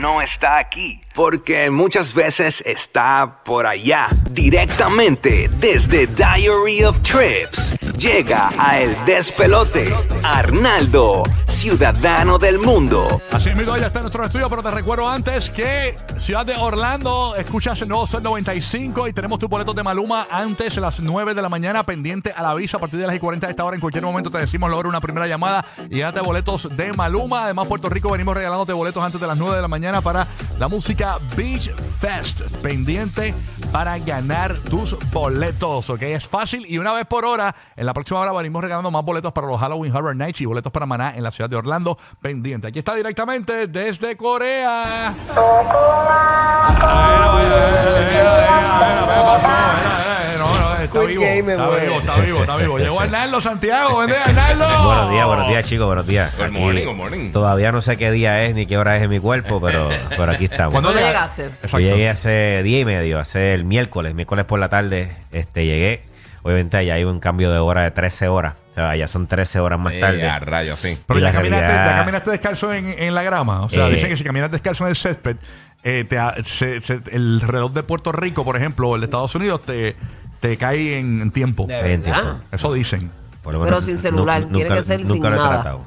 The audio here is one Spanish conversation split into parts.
No está aquí, porque muchas veces está por allá, directamente desde Diary of Trips. Llega a El Despelote, Arnaldo, ciudadano del mundo. Así mismo ya está en nuestro estudio, pero te recuerdo antes que Ciudad de Orlando, escuchas el nuevo Sol 95 y tenemos tus boletos de Maluma antes de las 9 de la mañana, pendiente a la visa a partir de las y 40 de esta hora. En cualquier momento te decimos logra una primera llamada y date boletos de Maluma. Además, Puerto Rico venimos regalándote boletos antes de las 9 de la mañana para la música Beach Fest. Pendiente para ganar tus boletos, ¿ok? Es fácil y una vez por hora, en la próxima hora venimos regalando más boletos para los Halloween Horror Nights y boletos para Maná en la ciudad de Orlando. Pendiente. Aquí está directamente desde Corea. Está vivo, está vivo, está vivo, está vivo. Llegó Arnaldo Santiago, vende Arnaldo. Buenos días, buenos días, chicos, buenos días. Good Aquí morning, good morning. Todavía no sé qué día es ni qué hora es en mi cuerpo, pero, pero aquí estamos. ¿Cuándo ¿Dónde llega- llegaste? Yo llegué hace día y medio, hace el miércoles, miércoles por la tarde, este, llegué. Obviamente allá hay un cambio de hora de 13 horas. O sea, allá son 13 horas más Eh, tarde. a rayos, sí. Pero Y ya la caminaste, realidad- ya caminaste descalzo en, en la grama. O sea, Eh. dicen que si caminas descalzo en el césped, eh, te ha- se- se- el reloj de Puerto Rico, por ejemplo, o el de Estados Unidos, te, te cae en, en tiempo. De en verdad. tiempo. Eso dicen. Por lo Pero sin celular, tiene que ser nunca sin lo he nada. tratado.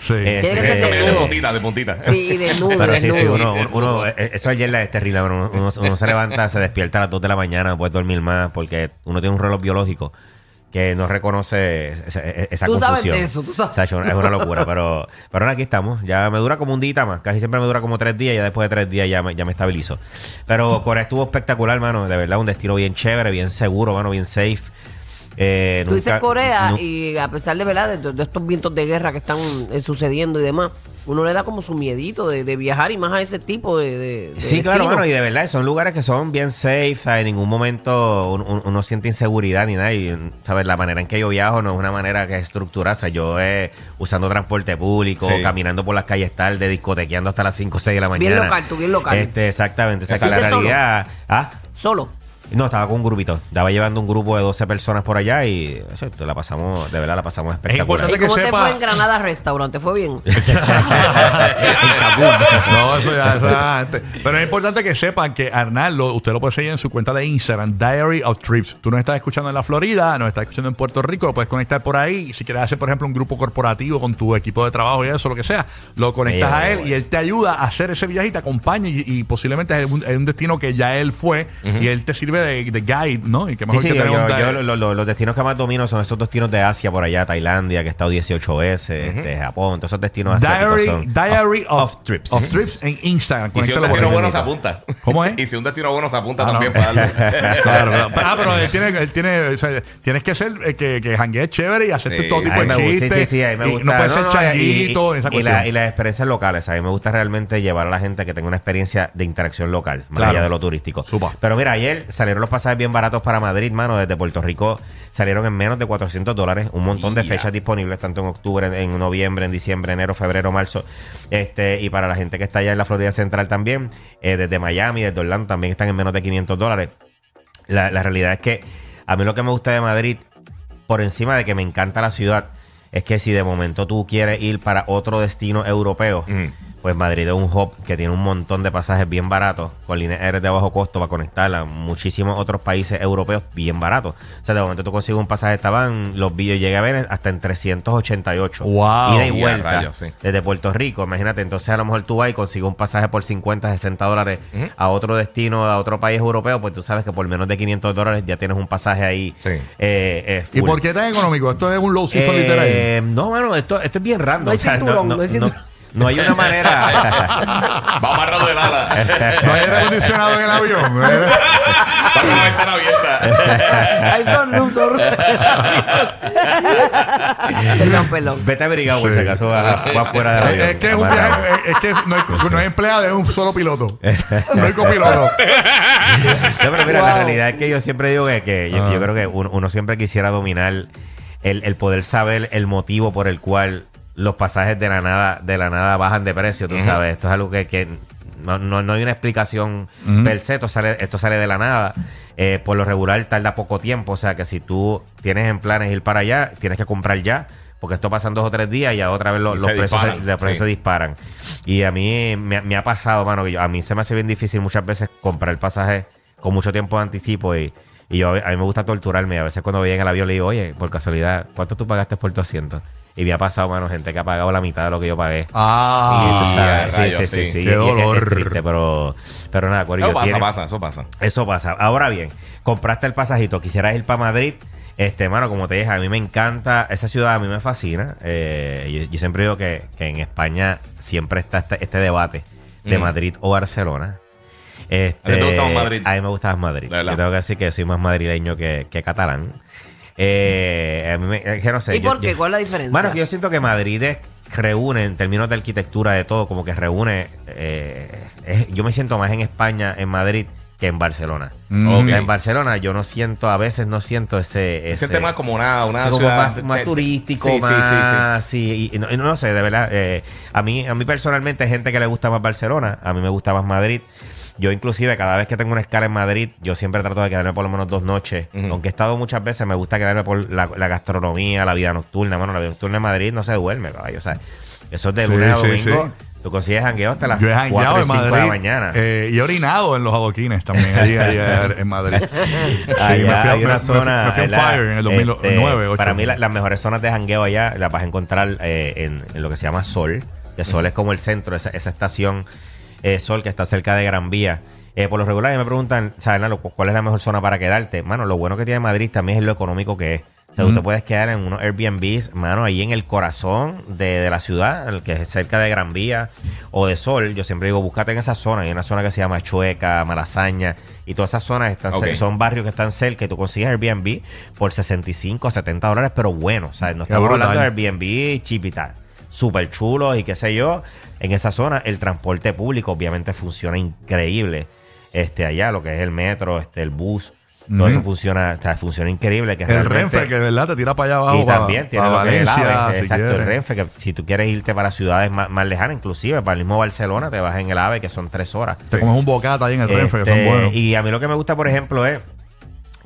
Sí. Eh, Tiene que ser eh, De desnudo. puntita, de puntita. Sí, desnudo, Pero sí, sí, uno, uno- eh, eso ayer la es terrible. Uno, uno- uno se levanta, se despierta a las 2 de la mañana, no puede dormir más, porque uno tiene un reloj biológico que no reconoce esa, esa Tú sabes confusión. de eso, tú sabes. O sea, yo- es una locura, pero, pero ahora aquí estamos. Ya me dura como un día más. Casi siempre me dura como tres días y ya después de tres días ya me, ya me estabilizo. Pero Corea estuvo espectacular, mano. De verdad, un destino bien chévere, bien seguro, mano, bien safe. Eh, Tú dices Corea nu- y a pesar de verdad de, de estos vientos de guerra que están eh, sucediendo y demás, uno le da como su miedito de, de viajar y más a ese tipo de, de- de Sí, claro, destino. mano, y de verdad, son lugares que son bien safe, ¿sabes? en ningún momento uno, siente inseguridad ni nada, y, ¿sabes? La manera en que yo viajo no es una manera que es estructurada, o sea, yo eh, usando transporte público, Sí. caminando por las calles tarde, discotequeando hasta las 5 o 6 de la mañana. Bien local, tú bien local. Este, exactamente, o sea, que la ¿Fuiste solo? realidad... ¿Ah? Solo. No, estaba con un grupito. Estaba llevando un grupo de 12 personas por allá y eso, la pasamos, de verdad la pasamos espectacular. importante ¿Y que cómo te sepa- fue en Granada Restaurante? ¿Fue bien? no, eso ya antes. Pero es importante que sepan que Arnaldo, usted lo puede seguir en su cuenta de Instagram, Diary of Trips. Tú nos estás escuchando en la Florida, nos estás escuchando en Puerto Rico, lo puedes conectar por ahí. Si quieres hacer, por ejemplo, un grupo corporativo con tu equipo de trabajo y eso, lo que sea, lo conectas a él bueno. y él te ayuda a hacer ese viaje y te acompaña. Y, y posiblemente es un, es un destino que ya él fue y él te sirve de, de guide, ¿no? Y que mejor sí, que yo, yo- yo lo- lo- los destinos que más domino son esos destinos de Asia por allá, Tailandia, que he estado 18 veces, este, Japón, todos esos destinos asiáticos Diary, son diary of, of trips. of trips en Instagram. Y si un destino ahí. bueno se apunta. ¿Cómo es? Y si un destino bueno se apunta Ah, no. también para darle. Claro, claro. Ah, pero él tiene, él tiene, o sea, tienes que ser eh, que, que janguees chévere y hacerte Sí, todo tipo de chistes. sí, sí, sí, a mí me y gusta. no puede ser y- changuito, y, esa y la- y las experiencias locales. A mí me gusta realmente llevar a la gente que tenga una experiencia de interacción local, más Claro. allá de lo turístico. Supa. Pero mira, ayer salieron los pasajes bien baratos para Madrid, mano, desde Puerto Rico salieron en menos de 400 dólares. Un montón de fechas disponibles, tanto en octubre, en, en noviembre, en diciembre, enero, febrero, marzo. Este, y para la gente que está allá en la Florida Central también, eh, desde Miami, desde Orlando, también están en menos de 500 dólares. La, realidad es que a mí lo que me gusta de Madrid, por encima de que me encanta la ciudad, es que si de momento tú quieres ir para otro destino europeo. Pues Madrid es un hub que tiene un montón de pasajes bien baratos, con líneas aéreas de bajo costo para conectar a muchísimos otros países europeos bien baratos. O sea, de momento tú consigues un pasaje, estaban los vídeos, llegué a ver hasta en 388. Wow. Ida y vuelta. rayos, sí. Desde Puerto Rico, imagínate, entonces a lo mejor tú vas y consigues un pasaje por 50, 60 dólares a otro destino, a otro país europeo, pues tú sabes que por menos de 500 dólares ya tienes un pasaje ahí. Sí. eh, eh, ¿Y por qué tan económico? Esto es un low season Eh, literal. No, mano, esto, esto es bien random. No hay cinturón, no hay cinturón. No hay una manera. Va amarrado de ala. No hay aire acondicionado en el avión. Va con la ventana abierta. Ay, son luz, son luz. Perdón, perdón. Vete abrigado, por Sí. si acaso vas, vas fuera del avión. Es que es un viaje, es que no hay, no hay empleado, es un solo piloto. No hay copiloto. No, pero mira, la realidad es que yo siempre digo que, que yo, Ah. yo creo que uno, uno siempre quisiera dominar el, el poder saber el motivo por el cual los pasajes de la nada, de la nada bajan de precio, tú sabes. Esto es algo que, que no, no- no hay una explicación per se, esto sale, esto sale de la nada. Eh, por lo regular tarda poco tiempo, o sea que si tú tienes en planes ir para allá, tienes que comprar ya. Porque esto pasa en dos o tres días y ya otra vez los, precios, se, disparan, los precios sí. se disparan. Y a mí me, me ha pasado, mano, que yo- a mí se me hace bien difícil muchas veces comprar el pasaje con mucho tiempo de anticipo y, y yo, a mí me gusta torturarme. A veces cuando voy en el avión le digo, oye, por casualidad, ¿cuánto tú pagaste por tu asiento? Y me ha pasado, mano, gente que ha pagado la mitad de lo que yo pagué. Ah. sí, sí, sí. Qué dolor. pero, pero nada, Corillo, Eso pasa, tiene- pasa, eso pasa. eso pasa. Ahora bien, compraste el pasajito, quisieras ir para Madrid. Este, mano, como te dije, a mí me encanta, esa ciudad a mí me fascina. Eh, yo, yo siempre digo que, que en España siempre está este, este debate de Mm. Madrid o Barcelona. Este, ¿A ti te gusta más Madrid? A mí me gusta más Madrid. Yo tengo que decir que soy más madrileño que, que catalán. Eh, a mí me, es que no sé. ¿Y yo- por qué? yo- ¿Cuál es la diferencia? bueno, que yo siento que Madrid es- reúne en términos de arquitectura de todo, como que reúne. eh, es- yo me siento más en España, en Madrid, que en Barcelona. Mm. O sea, en Barcelona yo no siento, a veces no siento ese. Se ese siente más como una, una sí, como ciudad más, turístico, Sí, sí, sí, sí. más. sí, y no, y no sé, de verdad. eh, a, mí, a mí personalmente hay gente que le gusta más Barcelona, a mí me gusta más Madrid. Yo inclusive cada vez que tengo una escala en Madrid, yo siempre trato de quedarme por lo menos dos noches. Aunque he estado muchas veces, me gusta quedarme por la, la gastronomía, la vida nocturna. Bueno, la vida nocturna en Madrid no se duerme, caballo. O sea, eso es de Sí, lunes a domingo. sí. Tú consigues jangueo hasta las Yo he 4 jangueado y en 5 de la Madrid. mañana. eh, y he orinado en los adoquines también, allí, allí, en Madrid. Sí, Allá me fui a- me- una me fui- zona. Me fui a ¿verdad? Fire en el Este, 2009, 8. Para mí, la- las mejores zonas de jangueo allá las vas a encontrar eh, en, en lo que se llama Sol. Que Sol es como el centro, esa, esa estación eh, Sol que está cerca de Gran Vía. Eh, por lo regular, me preguntan, ¿sabes, cuál es la mejor zona para quedarte? Mano, lo bueno que tiene Madrid también es lo económico que es. O sea, tú te puedes quedar en unos Airbnbs, mano, ahí en el corazón de, de la ciudad, el que es cerca de Gran Vía o de Sol. Yo siempre digo, búscate en esa zona. Hay una zona que se llama Chueca, Malasaña, y todas esas zonas están Ok. cer- son barrios que están cerca y tú consigues Airbnb por 65 o 70 dólares, pero bueno. O sea, no Qué estamos brutal. hablando de Airbnb chipita, súper chulos y qué sé yo. En esa zona, el transporte público obviamente funciona increíble. Este, allá, lo que es el metro, este, el bus, todo Ujú. eso funciona, o sea, funciona increíble. Que El Renfe, que de verdad te tira para allá abajo. y para- también tiene lo que es el Valencia, AVE, si exacto, el. Renfe, que si tú quieres irte para ciudades más, más lejanas, inclusive para el mismo Barcelona, te vas en el AVE, que son tres horas. Te comes un bocata ahí en el Renfe, que son Este, buenos. Y a mí lo que me gusta, por ejemplo, es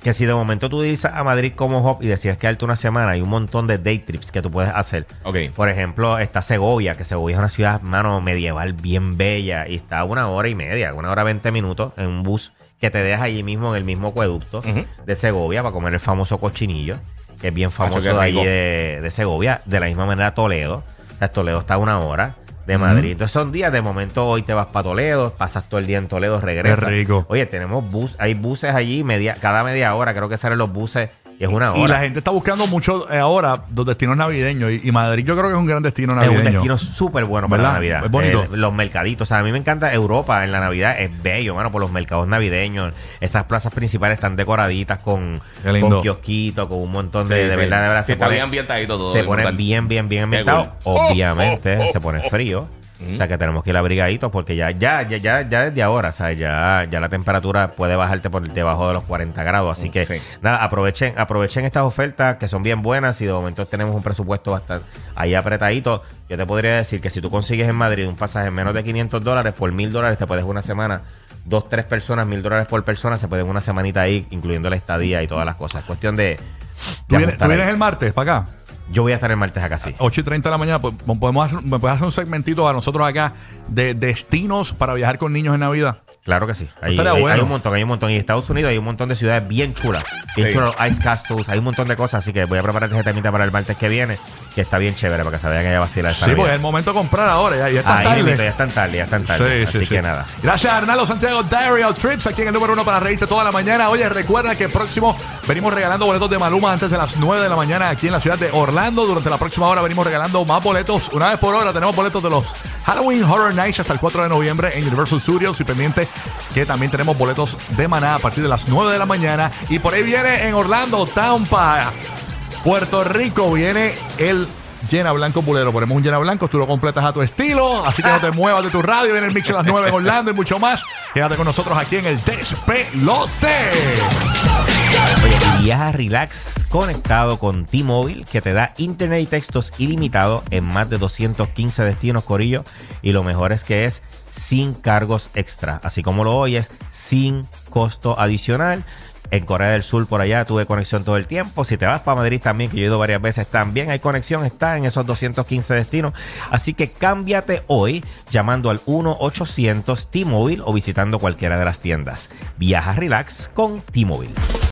que si de momento tú dices a Madrid como hop y decides quedarte una semana, hay un montón de day trips que tú puedes hacer. Ok. Por ejemplo, está Segovia, que Segovia es una ciudad, mano, medieval bien bella y está a una hora y media, una hora veinte minutos en un bus que te deja allí mismo en el mismo acueducto Ujú. de Segovia para comer el famoso cochinillo, que es bien famoso qué de allí rico. de, de Segovia. De la misma manera Toledo. O sea, Toledo está a una hora de Madrid. Entonces son días, de momento hoy te vas para Toledo, pasas todo el día en Toledo, regresas. Qué rico. Oye, tenemos bus, hay buses allí media, cada media hora, creo que salen los buses y es una hora. Y la gente está buscando mucho eh, ahora los destinos navideños. Y, y Madrid yo creo que es un gran destino es navideño. un destino súper bueno para la. Navidad. Es bonito. Eh, los mercaditos. O sea, a mí me encanta Europa en la Navidad. Es bello, mano, por los mercados navideños. Esas plazas principales están decoraditas con, con kiosquitos, con un montón de, Sí, de sí. verdad, de verdad. Sí, se está pone- bien ambientadito todo. se es pone brutal. bien, bien, bien ambientado. cool. Obviamente se pone frío. O sea que tenemos que ir abrigaditos porque ya, ya, ya, ya, ya desde ahora, o sea, ya, ya la temperatura puede bajarte por debajo de los 40 grados. Así que Sí. nada, aprovechen, aprovechen estas ofertas que son bien buenas y de momento tenemos un presupuesto bastante ahí apretadito. Yo te podría decir que si tú consigues en Madrid un pasaje en menos de 500 dólares, por mil dólares te puedes una semana. Dos, tres personas, mil dólares por persona, se pueden una semanita ahí, incluyendo la estadía y todas las cosas. Es cuestión de. de ¿Tú vienes el martes para acá? Yo voy a estar el martes acá, sí. 8 y 30 de la mañana, pues, podemos hacer, me puedes hacer un segmentito a nosotros acá de destinos para viajar con niños en Navidad. Claro que sí. Hay, hay- bueno. hay un montón, hay un montón. Y en Estados Unidos hay un montón de ciudades bien chulas. Bien Sí. chulas, ice castles, hay un montón de cosas. Así que voy a preparar ese temita para el martes que viene. Que está bien chévere para que se vayan allá a vacilar esta Sí, porque es Navidad. el momento de comprar ahora. Ya, ya está Ahí tarde. ya están tarde, ya están tarde. Sí, sí, Así sí. que nada. Gracias Arnaldo Santiago Diary of Trips, aquí en el número uno para reírte toda la mañana. Oye, recuerda que próximo venimos regalando boletos de Maluma antes de las 9 de la mañana aquí en la ciudad de Orlando. Durante la próxima hora venimos regalando más boletos. Una vez por hora tenemos boletos de los Halloween Horror Nights hasta el 4 de noviembre en Universal Studios. Y pendiente que también tenemos boletos de Maná a partir de las 9 de la mañana. Y por ahí viene en Orlando, Tampa, Puerto Rico, viene el Llena Blanco Bulero. Ponemos un Llena Blanco, tú lo completas a tu estilo. Así que no te muevas de tu radio. Viene el mix a las 9 en Orlando y mucho más. Quédate con nosotros aquí en el Despelote. Viaja relax conectado con T-Mobile que te da internet y textos ilimitados en más de 215 destinos, Corillo. Y lo mejor es que es sin cargos extra. Así como lo oyes, sin costo adicional. En Corea del Sur, por allá, tuve conexión todo el tiempo. Si te vas para Madrid también, que yo he ido varias veces, también hay conexión, está en esos 215 destinos. Así que cámbiate hoy llamando al 1-800 T-Mobile o visitando cualquiera de las tiendas. Viaja relax con T-Mobile.